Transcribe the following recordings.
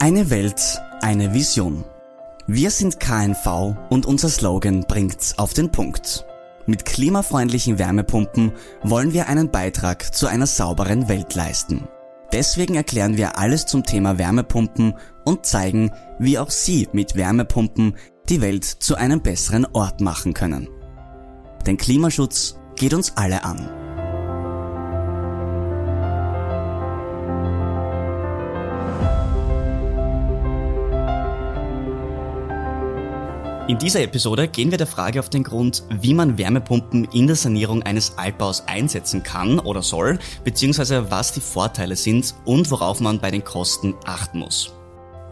Eine Welt, eine Vision. Wir sind KNV und unser Slogan bringt's auf den Punkt. Mit klimafreundlichen Wärmepumpen wollen wir einen Beitrag zu einer sauberen Welt leisten. Deswegen erklären wir alles zum Thema Wärmepumpen und zeigen, wie auch Sie mit Wärmepumpen die Welt zu einem besseren Ort machen können. Denn Klimaschutz geht uns alle an. In dieser Episode gehen wir der Frage auf den Grund, wie man Wärmepumpen in der Sanierung eines Altbaus einsetzen kann oder soll, beziehungsweise was die Vorteile sind und worauf man bei den Kosten achten muss.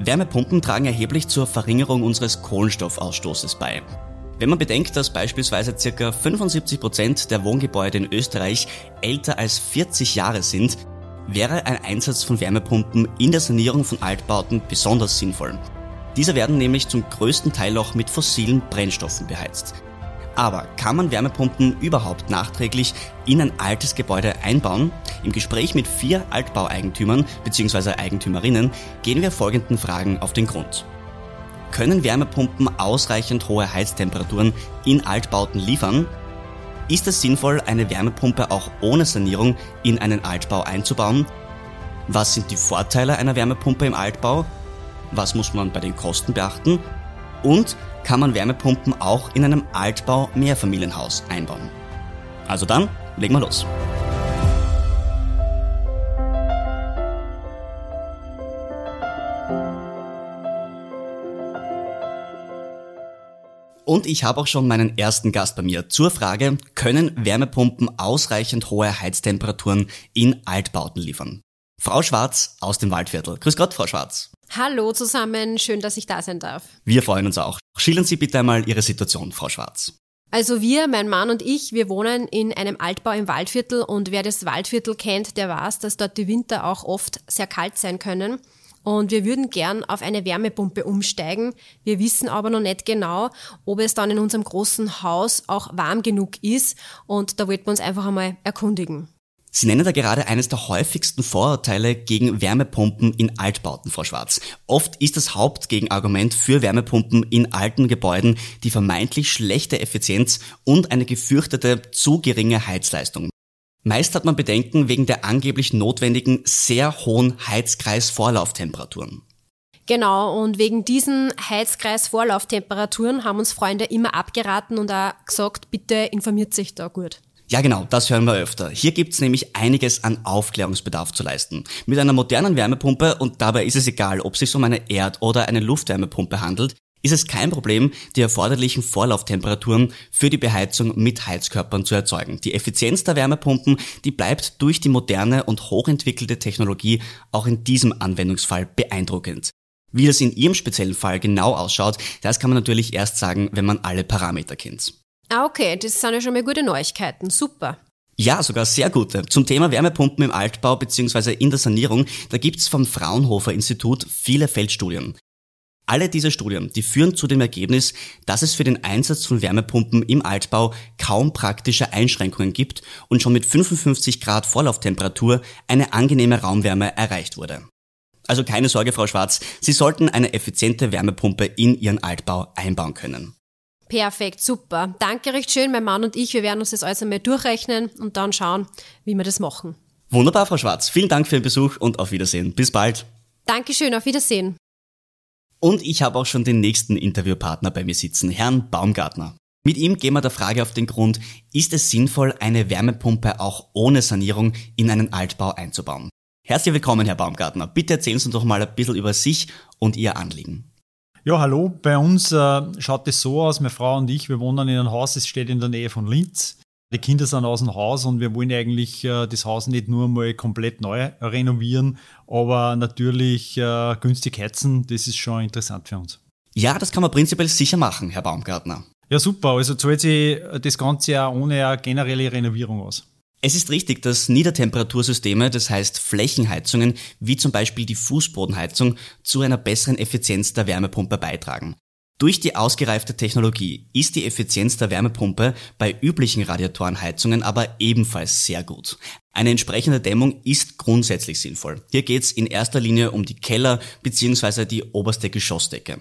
Wärmepumpen tragen erheblich zur Verringerung unseres Kohlenstoffausstoßes bei. Wenn man bedenkt, dass beispielsweise ca. 75 Prozent der Wohngebäude in Österreich älter als 40 Jahre sind, wäre ein Einsatz von Wärmepumpen in der Sanierung von Altbauten besonders sinnvoll. Diese werden nämlich zum größten Teil auch mit fossilen Brennstoffen beheizt. Aber kann man Wärmepumpen überhaupt nachträglich in ein altes Gebäude einbauen? Im Gespräch mit vier Altbaueigentümern bzw. Eigentümerinnen gehen wir folgenden Fragen auf den Grund. Können Wärmepumpen ausreichend hohe Heiztemperaturen in Altbauten liefern? Ist es sinnvoll, eine Wärmepumpe auch ohne Sanierung in einen Altbau einzubauen? Was sind die Vorteile einer Wärmepumpe im Altbau? Was muss man bei den Kosten beachten und kann man Wärmepumpen auch in einem Altbau Mehrfamilienhaus einbauen. Also dann, legen wir los. Und ich habe auch schon meinen ersten Gast bei mir zur Frage, können Wärmepumpen ausreichend hohe Heiztemperaturen in Altbauten liefern? Frau Schwarz aus dem Waldviertel. Grüß Gott, Frau Schwarz. Hallo zusammen, schön, dass ich da sein darf. Wir freuen uns auch. Schildern Sie bitte einmal Ihre Situation, Frau Schwarz. Also wir, mein Mann und ich, wir wohnen in einem Altbau im Waldviertel und wer das Waldviertel kennt, der weiß, dass dort die Winter auch oft sehr kalt sein können. Und wir würden gern auf eine Wärmepumpe umsteigen. Wir wissen aber noch nicht genau, ob es dann in unserem großen Haus auch warm genug ist. Und da wollten wir uns einfach einmal erkundigen. Sie nennen da gerade eines der häufigsten Vorurteile gegen Wärmepumpen in Altbauten, Frau Schwarz. Oft ist das Hauptgegenargument für Wärmepumpen in alten Gebäuden die vermeintlich schlechte Effizienz und eine gefürchtete zu geringe Heizleistung. Meist hat man Bedenken wegen der angeblich notwendigen sehr hohen Heizkreisvorlauftemperaturen. Genau, und wegen diesen Heizkreisvorlauftemperaturen haben uns Freunde immer abgeraten und auch gesagt, bitte informiert sich da gut. Ja genau, das hören wir öfter. Hier gibt's nämlich einiges an Aufklärungsbedarf zu leisten. Mit einer modernen Wärmepumpe, und dabei ist es egal, ob es sich um eine Erd- oder eine Luftwärmepumpe handelt, ist es kein Problem, die erforderlichen Vorlauftemperaturen für die Beheizung mit Heizkörpern zu erzeugen. Die Effizienz der Wärmepumpen, die bleibt durch die moderne und hochentwickelte Technologie auch in diesem Anwendungsfall beeindruckend. Wie das in Ihrem speziellen Fall genau ausschaut, das kann man natürlich erst sagen, wenn man alle Parameter kennt. Ah, okay, das sind ja schon mal gute Neuigkeiten. Super. Ja, sogar sehr gute. Zum Thema Wärmepumpen im Altbau bzw. in der Sanierung, da gibt's vom Fraunhofer Institut viele Feldstudien. Alle diese Studien, die führen zu dem Ergebnis, dass es für den Einsatz von Wärmepumpen im Altbau kaum praktische Einschränkungen gibt und schon mit 55 Grad Vorlauftemperatur eine angenehme Raumwärme erreicht wurde. Also keine Sorge, Frau Schwarz, Sie sollten eine effiziente Wärmepumpe in Ihren Altbau einbauen können. Perfekt, super. Danke recht schön. Mein Mann und ich, wir werden uns das alles einmal durchrechnen und dann schauen, wie wir das machen. Wunderbar, Frau Schwarz. Vielen Dank für den Besuch und auf Wiedersehen. Bis bald. Dankeschön, auf Wiedersehen. Und ich habe auch schon den nächsten Interviewpartner bei mir sitzen, Herrn Baumgartner. Mit ihm gehen wir der Frage auf den Grund, ist es sinnvoll, eine Wärmepumpe auch ohne Sanierung in einen Altbau einzubauen? Herzlich willkommen, Herr Baumgartner. Bitte erzählen Sie uns doch mal ein bisschen über sich und Ihr Anliegen. Ja, hallo. Bei uns äh, schaut es so aus, meine Frau und ich, wir wohnen in einem Haus, es steht in der Nähe von Linz. Die Kinder sind aus dem Haus und wir wollen eigentlich äh, das Haus nicht nur mal komplett neu renovieren, aber natürlich äh, günstig heizen, das ist schon interessant für uns. Ja, das kann man prinzipiell sicher machen, Herr Baumgartner. Ja, super. Also zahlt sich das Ganze ja ohne eine generelle Renovierung aus. Es ist richtig, dass Niedertemperatursysteme, das heißt Flächenheizungen, wie zum Beispiel die Fußbodenheizung, zu einer besseren Effizienz der Wärmepumpe beitragen. Durch die ausgereifte Technologie ist die Effizienz der Wärmepumpe bei üblichen Radiatorenheizungen aber ebenfalls sehr gut. Eine entsprechende Dämmung ist grundsätzlich sinnvoll. Hier geht es in erster Linie um die Keller bzw. die oberste Geschossdecke.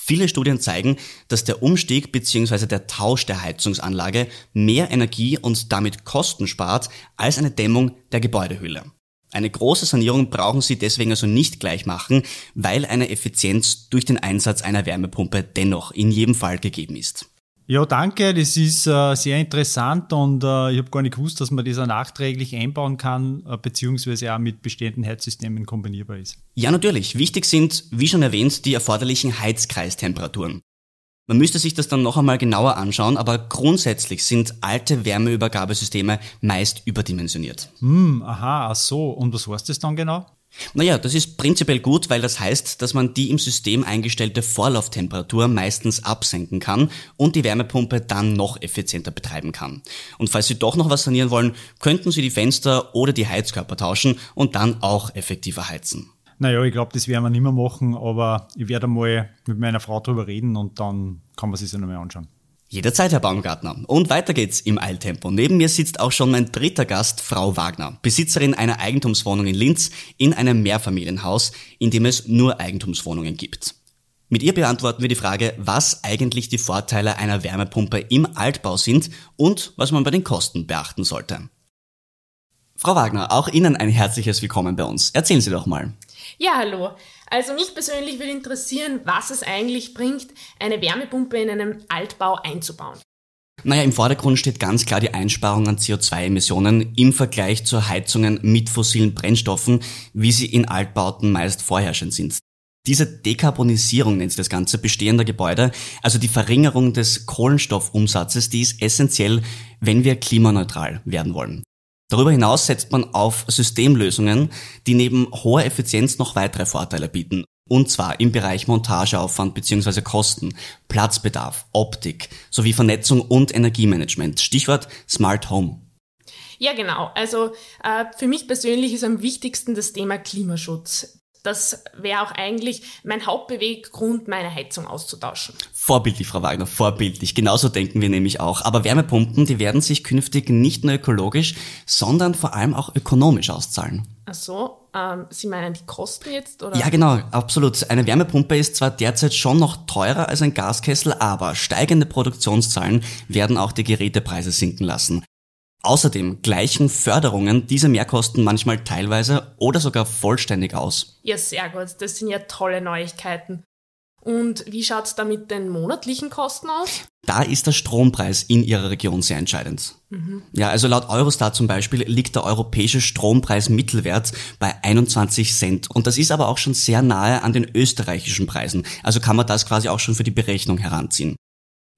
Viele Studien zeigen, dass der Umstieg bzw. der Tausch der Heizungsanlage mehr Energie und damit Kosten spart als eine Dämmung der Gebäudehülle. Eine große Sanierung brauchen Sie deswegen also nicht gleich machen, weil eine Effizienz durch den Einsatz einer Wärmepumpe dennoch in jedem Fall gegeben ist. Ja, danke. Das ist äh, sehr interessant und äh, ich habe gar nicht gewusst, dass man das auch nachträglich einbauen kann, äh, beziehungsweise auch mit bestehenden Heizsystemen kombinierbar ist. Ja, natürlich. Wichtig sind, wie schon erwähnt, die erforderlichen Heizkreistemperaturen. Man müsste sich das dann noch einmal genauer anschauen, aber grundsätzlich sind alte Wärmeübergabesysteme meist überdimensioniert. Hm, aha, ach so. Und was heißt das dann genau? Naja, das ist prinzipiell gut, weil das heißt, dass man die im System eingestellte Vorlauftemperatur meistens absenken kann und die Wärmepumpe dann noch effizienter betreiben kann. Und falls Sie doch noch was sanieren wollen, könnten Sie die Fenster oder die Heizkörper tauschen und dann auch effektiver heizen. Naja, ich glaube, das werden wir nicht mehr machen, aber ich werde mal mit meiner Frau drüber reden und dann kann man sich das nochmal anschauen. Jederzeit, Herr Baumgartner. Und weiter geht's im Eiltempo. Neben mir sitzt auch schon mein dritter Gast, Frau Wagner, Besitzerin einer Eigentumswohnung in Linz in einem Mehrfamilienhaus, in dem es nur Eigentumswohnungen gibt. Mit ihr beantworten wir die Frage, was eigentlich die Vorteile einer Wärmepumpe im Altbau sind und was man bei den Kosten beachten sollte. Frau Wagner, auch Ihnen ein herzliches Willkommen bei uns. Erzählen Sie doch mal. Ja, hallo. Also mich persönlich würde interessieren, was es eigentlich bringt, eine Wärmepumpe in einem Altbau einzubauen. Naja, im Vordergrund steht ganz klar die Einsparung an CO2-Emissionen im Vergleich zu Heizungen mit fossilen Brennstoffen, wie sie in Altbauten meist vorherrschend sind. Diese Dekarbonisierung nennt sich das Ganze bestehender Gebäude, also die Verringerung des Kohlenstoffumsatzes, die ist essentiell, wenn wir klimaneutral werden wollen. Darüber hinaus setzt man auf Systemlösungen, die neben hoher Effizienz noch weitere Vorteile bieten. Und zwar im Bereich Montageaufwand bzw. Kosten, Platzbedarf, Optik sowie Vernetzung und Energiemanagement. Stichwort Smart Home. Ja, genau. Also äh, für mich persönlich ist am wichtigsten das Thema Klimaschutz. Das wäre auch eigentlich mein Hauptbeweggrund, meine Heizung auszutauschen. Vorbildlich, Frau Wagner, vorbildlich. Genauso denken wir nämlich auch. Aber Wärmepumpen, die werden sich künftig nicht nur ökologisch, sondern vor allem auch ökonomisch auszahlen. Ach so, ähm, Sie meinen die Kosten jetzt? Oder? Ja, genau, absolut. Eine Wärmepumpe ist zwar derzeit schon noch teurer als ein Gaskessel, aber steigende Produktionszahlen werden auch die Gerätepreise sinken lassen. Außerdem gleichen Förderungen diese Mehrkosten manchmal teilweise oder sogar vollständig aus. Ja, sehr gut. Das sind ja tolle Neuigkeiten. Und wie schaut's da mit den monatlichen Kosten aus? Da ist der Strompreis in Ihrer Region sehr entscheidend. Mhm. Ja, also laut Eurostat zum Beispiel liegt der europäische Strompreis Mittelwert bei 21 Cent. Und das ist aber auch schon sehr nahe an den österreichischen Preisen. Also kann man das quasi auch schon für die Berechnung heranziehen.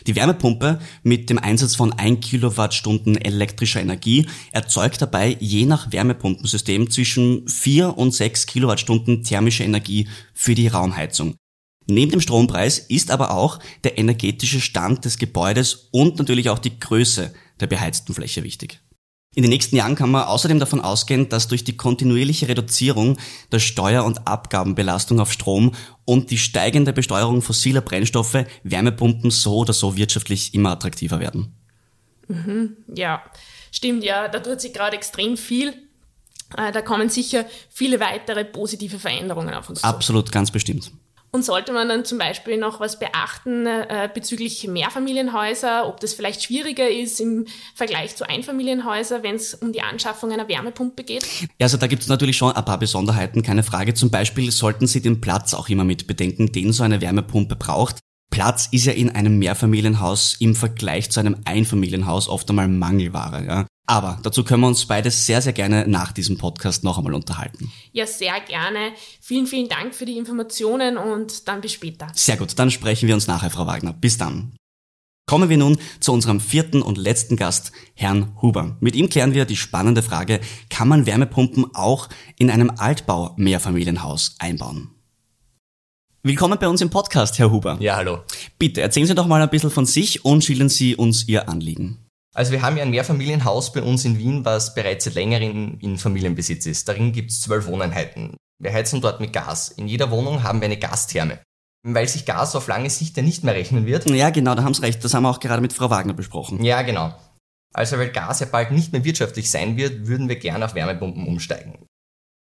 Die Wärmepumpe mit dem Einsatz von 1 Kilowattstunden elektrischer Energie erzeugt dabei je nach Wärmepumpensystem zwischen 4 und 6 Kilowattstunden thermische Energie für die Raumheizung. Neben dem Strompreis ist aber auch der energetische Stand des Gebäudes und natürlich auch die Größe der beheizten Fläche wichtig. In den nächsten Jahren kann man außerdem davon ausgehen, dass durch die kontinuierliche Reduzierung der Steuer- und Abgabenbelastung auf Strom und die steigende Besteuerung fossiler Brennstoffe Wärmepumpen so oder so wirtschaftlich immer attraktiver werden. Mhm, ja, stimmt, ja, da tut sich gerade extrem viel. Äh, da kommen sicher viele weitere positive Veränderungen auf uns zu. Absolut, ganz bestimmt. Und sollte man dann zum Beispiel noch was beachten äh, bezüglich Mehrfamilienhäuser, ob das vielleicht schwieriger ist im Vergleich zu Einfamilienhäusern, wenn es um die Anschaffung einer Wärmepumpe geht? Ja, also da gibt es natürlich schon ein paar Besonderheiten, keine Frage. Zum Beispiel sollten Sie den Platz auch immer mit bedenken, den so eine Wärmepumpe braucht. Platz ist ja in einem Mehrfamilienhaus im Vergleich zu einem Einfamilienhaus oft einmal Mangelware. Ja? Aber dazu können wir uns beide sehr, sehr gerne nach diesem Podcast noch einmal unterhalten. Ja, sehr gerne. Vielen, vielen Dank für die Informationen und dann bis später. Sehr gut, dann sprechen wir uns nachher, Frau Wagner. Bis dann. Kommen wir nun zu unserem vierten und letzten Gast, Herrn Huber. Mit ihm klären wir die spannende Frage, kann man Wärmepumpen auch in einem Altbau-Mehrfamilienhaus einbauen? Willkommen bei uns im Podcast, Herr Huber. Ja, hallo. Bitte erzählen Sie doch mal ein bisschen von sich und schildern Sie uns Ihr Anliegen. Also wir haben ja ein Mehrfamilienhaus bei uns in Wien, was bereits seit längerem in Familienbesitz ist. Darin gibt es zwölf Wohneinheiten. Wir heizen dort mit Gas. In jeder Wohnung haben wir eine Gastherme. weil sich Gas auf lange Sicht ja nicht mehr rechnen wird. Ja, genau, da haben Sie recht. Das haben wir auch gerade mit Frau Wagner besprochen. Ja, genau. Also weil Gas ja bald nicht mehr wirtschaftlich sein wird, würden wir gerne auf Wärmepumpen umsteigen.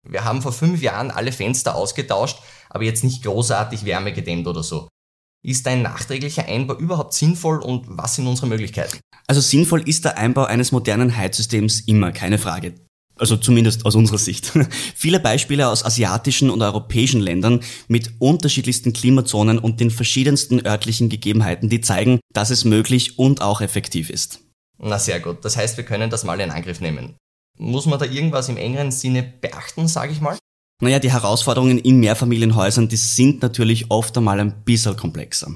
Wir haben vor fünf Jahren alle Fenster ausgetauscht, aber jetzt nicht großartig Wärme gedämmt oder so. Ist ein nachträglicher Einbau überhaupt sinnvoll und was sind unsere Möglichkeiten? Also sinnvoll ist der Einbau eines modernen Heizsystems immer, keine Frage. Also zumindest aus unserer Sicht. Viele Beispiele aus asiatischen und europäischen Ländern mit unterschiedlichsten Klimazonen und den verschiedensten örtlichen Gegebenheiten, die zeigen, dass es möglich und auch effektiv ist. Na sehr gut, das heißt, wir können das mal in Angriff nehmen. Muss man da irgendwas im engeren Sinne beachten, sage ich mal? Naja, die Herausforderungen in Mehrfamilienhäusern, die sind natürlich oft einmal ein bisschen komplexer.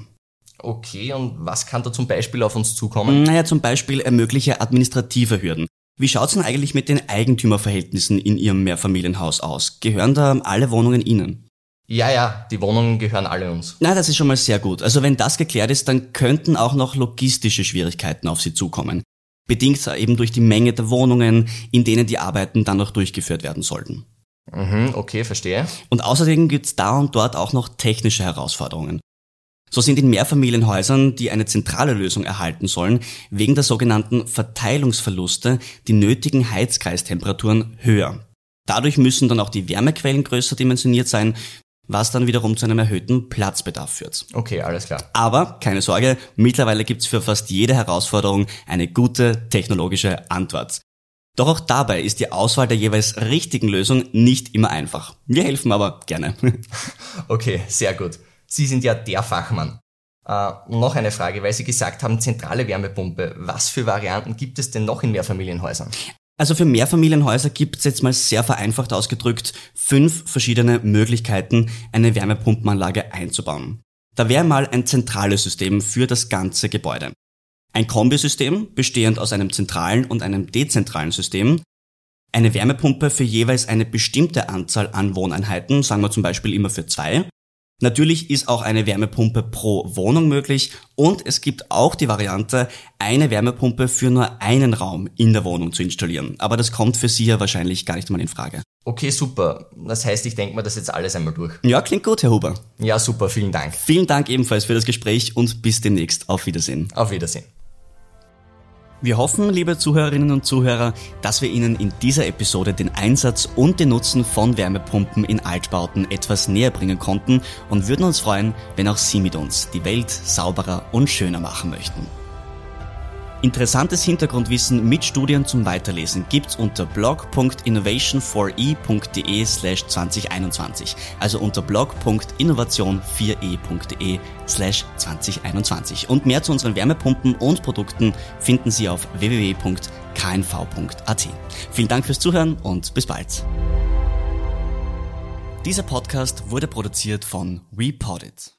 Okay, und was kann da zum Beispiel auf uns zukommen? Naja, zum Beispiel mögliche administrative Hürden. Wie schaut's denn eigentlich mit den Eigentümerverhältnissen in Ihrem Mehrfamilienhaus aus? Gehören da alle Wohnungen Ihnen? Ja, ja, die Wohnungen gehören alle uns. Na, das ist schon mal sehr gut. Also wenn das geklärt ist, dann könnten auch noch logistische Schwierigkeiten auf Sie zukommen. Bedingt eben durch die Menge der Wohnungen, in denen die Arbeiten dann noch durchgeführt werden sollten. Mhm, okay, verstehe. Und außerdem gibt's da und dort auch noch technische Herausforderungen. So sind in Mehrfamilienhäusern, die eine zentrale Lösung erhalten sollen, wegen der sogenannten Verteilungsverluste die nötigen Heizkreistemperaturen höher. Dadurch müssen dann auch die Wärmequellen größer dimensioniert sein, was dann wiederum zu einem erhöhten Platzbedarf führt. Okay, alles klar. Aber keine Sorge, mittlerweile gibt's für fast jede Herausforderung eine gute technologische Antwort. Doch auch dabei ist die Auswahl der jeweils richtigen Lösung nicht immer einfach. Wir helfen aber gerne. Okay, sehr gut. Sie sind ja der Fachmann. Äh, noch eine Frage, weil Sie gesagt haben, zentrale Wärmepumpe. Was für Varianten gibt es denn noch in Mehrfamilienhäusern? Also für Mehrfamilienhäuser gibt es jetzt mal sehr vereinfacht ausgedrückt fünf verschiedene Möglichkeiten, eine Wärmepumpenanlage einzubauen. Da wäre mal ein zentrales System für das ganze Gebäude. Ein Kombisystem, bestehend aus einem zentralen und einem dezentralen System. Eine Wärmepumpe für jeweils eine bestimmte Anzahl an Wohneinheiten, sagen wir zum Beispiel immer für zwei. Natürlich ist auch eine Wärmepumpe pro Wohnung möglich und es gibt auch die Variante, eine Wärmepumpe für nur einen Raum in der Wohnung zu installieren. Aber das kommt für Sie ja wahrscheinlich gar nicht mal in Frage. Okay, super. Das heißt, ich denke mir das jetzt alles einmal durch. Ja, klingt gut, Herr Huber. Ja, super, vielen Dank. Vielen Dank ebenfalls für das Gespräch und bis demnächst. Auf Wiedersehen. Auf Wiedersehen. Wir hoffen, liebe Zuhörerinnen und Zuhörer, dass wir Ihnen in dieser Episode den Einsatz und den Nutzen von Wärmepumpen in Altbauten etwas näher bringen konnten und würden uns freuen, wenn auch Sie mit uns die Welt sauberer und schöner machen möchten. Interessantes Hintergrundwissen mit Studien zum Weiterlesen gibt's unter blog.innovation4e.de slash 2021, also unter blog.innovation4e.de slash 2021. Und mehr zu unseren Wärmepumpen und Produkten finden Sie auf www.knv.at. Vielen Dank fürs Zuhören und bis bald. Dieser Podcast wurde produziert von WePodit.